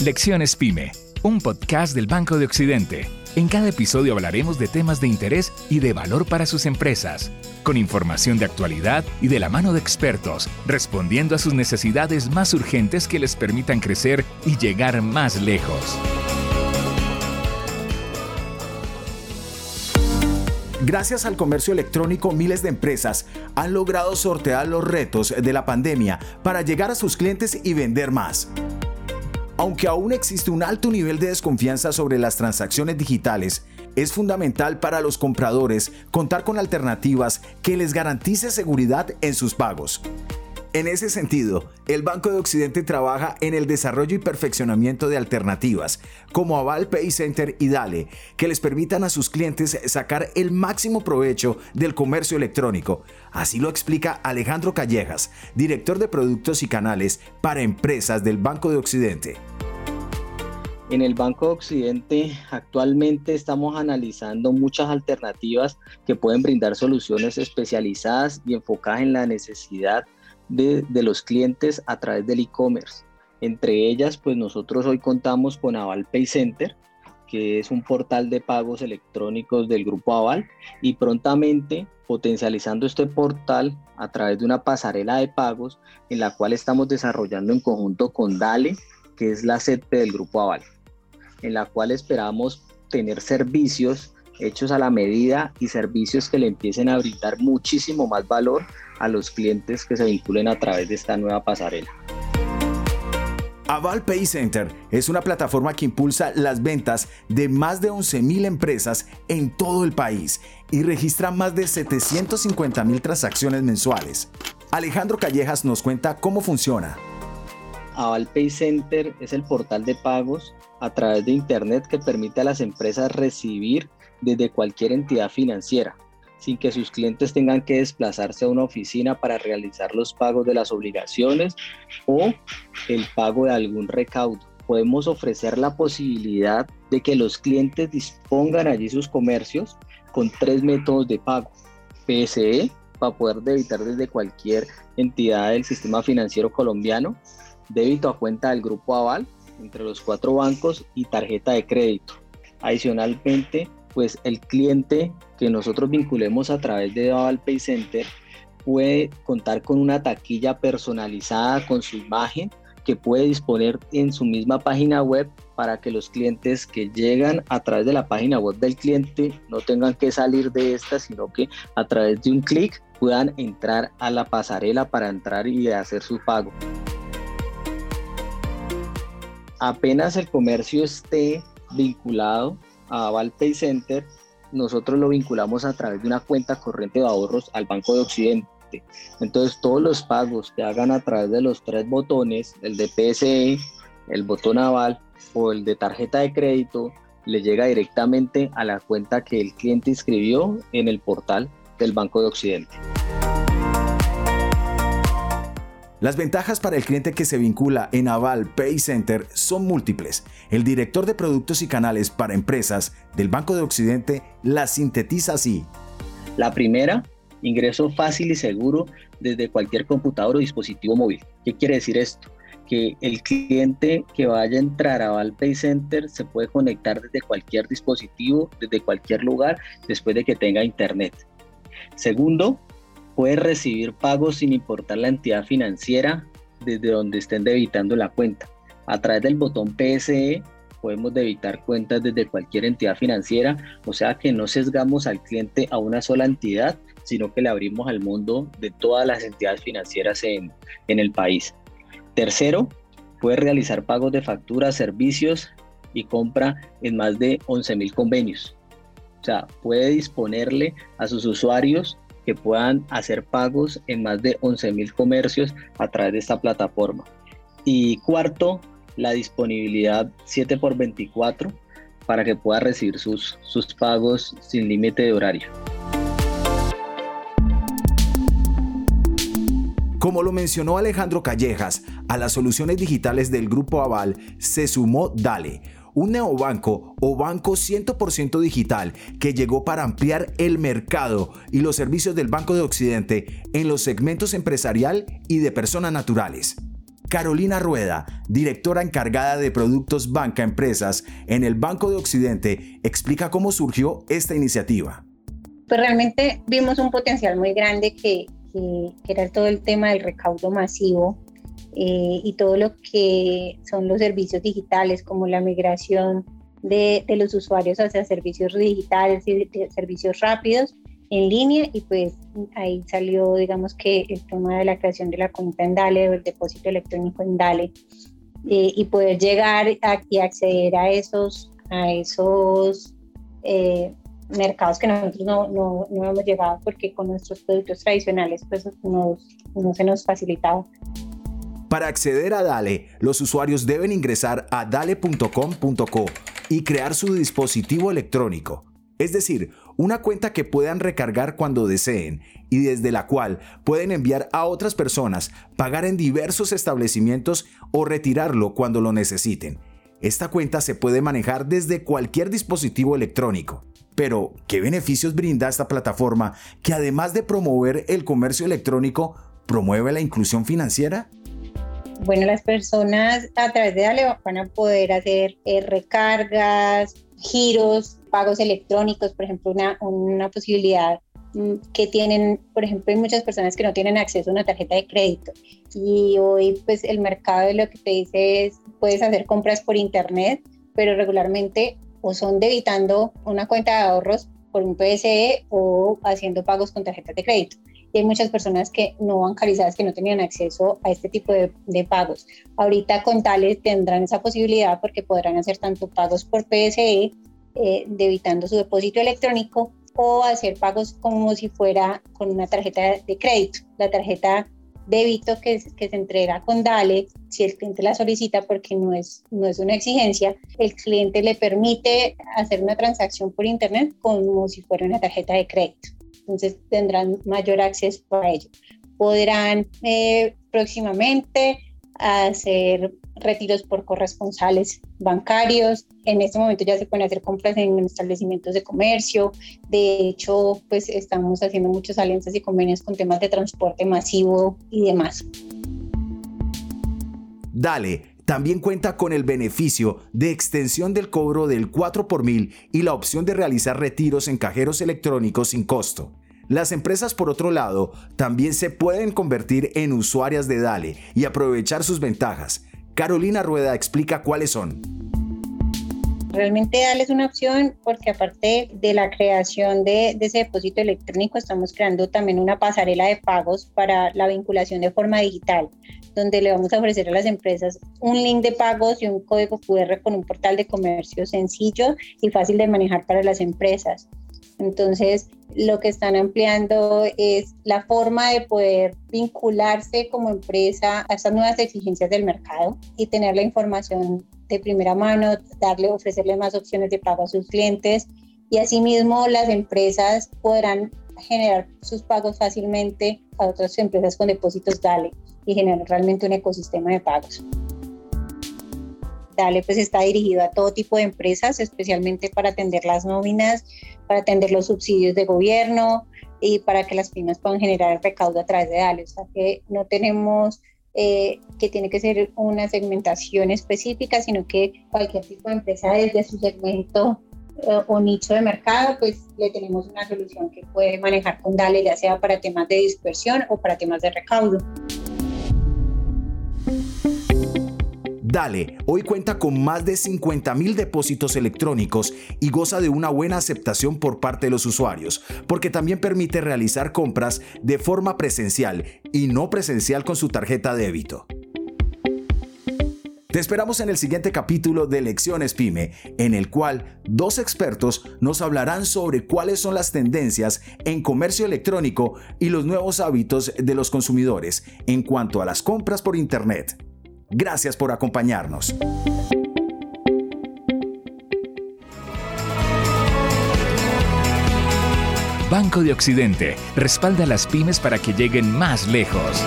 Lecciones Pyme, un podcast del Banco de Occidente. En cada episodio hablaremos de temas de interés y de valor para sus empresas, con información de actualidad y de la mano de expertos, respondiendo a sus necesidades más urgentes que les permitan crecer y llegar más lejos. Gracias al comercio electrónico, miles de empresas han logrado sortear los retos de la pandemia para llegar a sus clientes y vender más. Aunque aún existe un alto nivel de desconfianza sobre las transacciones digitales, es fundamental para los compradores contar con alternativas que les garantice seguridad en sus pagos. En ese sentido, el Banco de Occidente trabaja en el desarrollo y perfeccionamiento de alternativas como Aval Pay Center y Dale, que les permitan a sus clientes sacar el máximo provecho del comercio electrónico. Así lo explica Alejandro Callejas, director de productos y canales para empresas del Banco de Occidente. En el Banco de Occidente actualmente estamos analizando muchas alternativas que pueden brindar soluciones especializadas y enfocadas en la necesidad de, los clientes a través del e-commerce. Entre ellas, pues nosotros hoy contamos con Aval Pay Center, que es un portal de pagos electrónicos del grupo Aval, y prontamente potencializando este portal a través de una pasarela de pagos en la cual estamos desarrollando en conjunto con Dale, que es la CEP del grupo Aval, en la cual esperamos tener servicios hechos a la medida y servicios que le empiecen a brindar muchísimo más valor a los clientes que se vinculen a través de esta nueva pasarela. Aval Pay Center es una plataforma que impulsa las ventas de más de 11.000 empresas en todo el país y registra más de 750.000 transacciones mensuales. Alejandro Callejas nos cuenta cómo funciona. Aval Pay Center es el portal de pagos a través de Internet que permite a las empresas recibir desde cualquier entidad financiera, sin que sus clientes tengan que desplazarse a una oficina para realizar los pagos de las obligaciones o el pago de algún recaudo. Podemos ofrecer la posibilidad de que los clientes dispongan allí sus comercios con tres métodos de pago. PSE, para poder debitar desde cualquier entidad del sistema financiero colombiano, débito a cuenta del grupo Aval entre los cuatro bancos y tarjeta de crédito. Adicionalmente, pues el cliente que nosotros vinculemos a través de Aval Pay Center puede contar con una taquilla personalizada con su imagen que puede disponer en su misma página web para que los clientes que llegan a través de la página web del cliente no tengan que salir de esta, sino que a través de un clic puedan entrar a la pasarela para entrar y hacer su pago. Apenas el comercio esté vinculado a Valpay Center, nosotros lo vinculamos a través de una cuenta corriente de ahorros al Banco de Occidente. Entonces todos los pagos que hagan a través de los tres botones, el de PSE, el botón aval o el de tarjeta de crédito, le llega directamente a la cuenta que el cliente inscribió en el portal del Banco de Occidente. Las ventajas para el cliente que se vincula en Aval Pay Center son múltiples. El director de productos y canales para empresas del Banco de Occidente las sintetiza así. La primera, ingreso fácil y seguro desde cualquier computador o dispositivo móvil. ¿Qué quiere decir esto? Que el cliente que vaya a entrar a Aval Pay Center se puede conectar desde cualquier dispositivo, desde cualquier lugar, después de que tenga internet. Segundo, puede recibir pagos sin importar la entidad financiera desde donde estén debitando la cuenta. A través del botón PSE podemos debitar cuentas desde cualquier entidad financiera, o sea que no sesgamos al cliente a una sola entidad, sino que le abrimos al mundo de todas las entidades financieras en, en el país. Tercero, puede realizar pagos de facturas, servicios y compra en más de 11.000 convenios. O sea, puede disponerle a sus usuarios que puedan hacer pagos en más de 11.000 comercios a través de esta plataforma. Y cuarto, la disponibilidad 7x24 para que pueda recibir sus, sus pagos sin límite de horario. Como lo mencionó Alejandro Callejas, a las soluciones digitales del Grupo Aval se sumó Dale, un neobanco o banco 100% digital que llegó para ampliar el mercado y los servicios del Banco de Occidente en los segmentos empresarial y de personas naturales. Carolina Rueda, directora encargada de productos Banca Empresas en el Banco de Occidente, explica cómo surgió esta iniciativa. Pues realmente vimos un potencial muy grande que, era todo el tema del recaudo masivo eh, y todo lo que son los servicios digitales como la migración de, de los usuarios hacia servicios digitales y servicios rápidos en línea y pues ahí salió digamos que el tema de la creación de la cuenta en Dale o el depósito electrónico en Dale eh, y poder llegar y acceder a esos a esos eh, mercados que nosotros no, no, no, hemos llegado porque con nuestros productos tradicionales pues nos, no se nos facilitaba. Para acceder a Dale, los usuarios deben ingresar a dale.com.co y crear su dispositivo electrónico, es decir, una cuenta que puedan recargar cuando deseen y desde la cual pueden enviar a otras personas, pagar en diversos establecimientos o retirarlo cuando lo necesiten. Esta cuenta se puede manejar desde cualquier dispositivo electrónico. Pero, ¿qué beneficios brinda esta plataforma que además de promover el comercio electrónico, promueve la inclusión financiera? Bueno, las personas a través de Dale van a poder hacer eh, recargas, giros, pagos electrónicos, por ejemplo, una, una posibilidad mm, que tienen, por ejemplo, hay muchas personas que no tienen acceso a una tarjeta de crédito y hoy pues el mercado lo que te dice es puedes hacer compras por internet, pero regularmente o son debitando una cuenta de ahorros por un PSE o haciendo pagos con tarjetas de crédito. Y hay muchas personas que no bancarizadas que no tenían acceso a este tipo de, pagos. Ahorita con tales tendrán esa posibilidad porque podrán hacer tanto pagos por PSE, eh, debitando su depósito electrónico, o hacer pagos como si fuera con una tarjeta de crédito. La tarjeta débito que, que se entrega con DALE, si el cliente la solicita porque no es, no es una exigencia, el cliente le permite hacer una transacción por Internet como si fuera una tarjeta de crédito. Entonces tendrán mayor acceso a ello. Podrán eh, próximamente hacer retiros por corresponsales bancarios. En este momento ya se pueden hacer compras en establecimientos de comercio. De hecho, pues estamos haciendo muchas alianzas y convenios con temas de transporte masivo y demás. Dale, también cuenta con el beneficio de extensión del cobro del 4 por mil y la opción de realizar retiros en cajeros electrónicos sin costo. Las empresas, por otro lado, también se pueden convertir en usuarias de Dale y aprovechar sus ventajas. Carolina Rueda explica cuáles son. Realmente Dale es una opción porque aparte de la creación de, ese depósito electrónico, estamos creando también una pasarela de pagos para la vinculación de forma digital, donde le vamos a ofrecer a las empresas un link de pagos y un código QR con un portal de comercio sencillo y fácil de manejar para las empresas. Entonces, lo que están ampliando es la forma de poder vincularse como empresa a estas nuevas exigencias del mercado y tener la información de primera mano, darle, ofrecerle más opciones de pago a sus clientes y asimismo las empresas podrán generar sus pagos fácilmente a otras empresas con depósitos DALE y generar realmente un ecosistema de pagos. Dale pues está dirigido a todo tipo de empresas, especialmente para atender las nóminas, para atender los subsidios de gobierno y para que las pymes puedan generar recaudo a través de Dale. O sea que no tenemos eh, que tiene que ser una segmentación específica, sino que cualquier tipo de empresa desde su segmento eh, o nicho de mercado, pues le tenemos una solución que puede manejar con Dale, ya sea para temas de dispersión o para temas de recaudo. Dale, hoy cuenta con más de 50.000 depósitos electrónicos y goza de una buena aceptación por parte de los usuarios, porque también permite realizar compras de forma presencial y no presencial con su tarjeta de débito. Te esperamos en el siguiente capítulo de Lecciones Pyme, en el cual dos expertos nos hablarán sobre cuáles son las tendencias en comercio electrónico y los nuevos hábitos de los consumidores en cuanto a las compras por Internet. Gracias por acompañarnos. Banco de Occidente respalda a las pymes para que lleguen más lejos.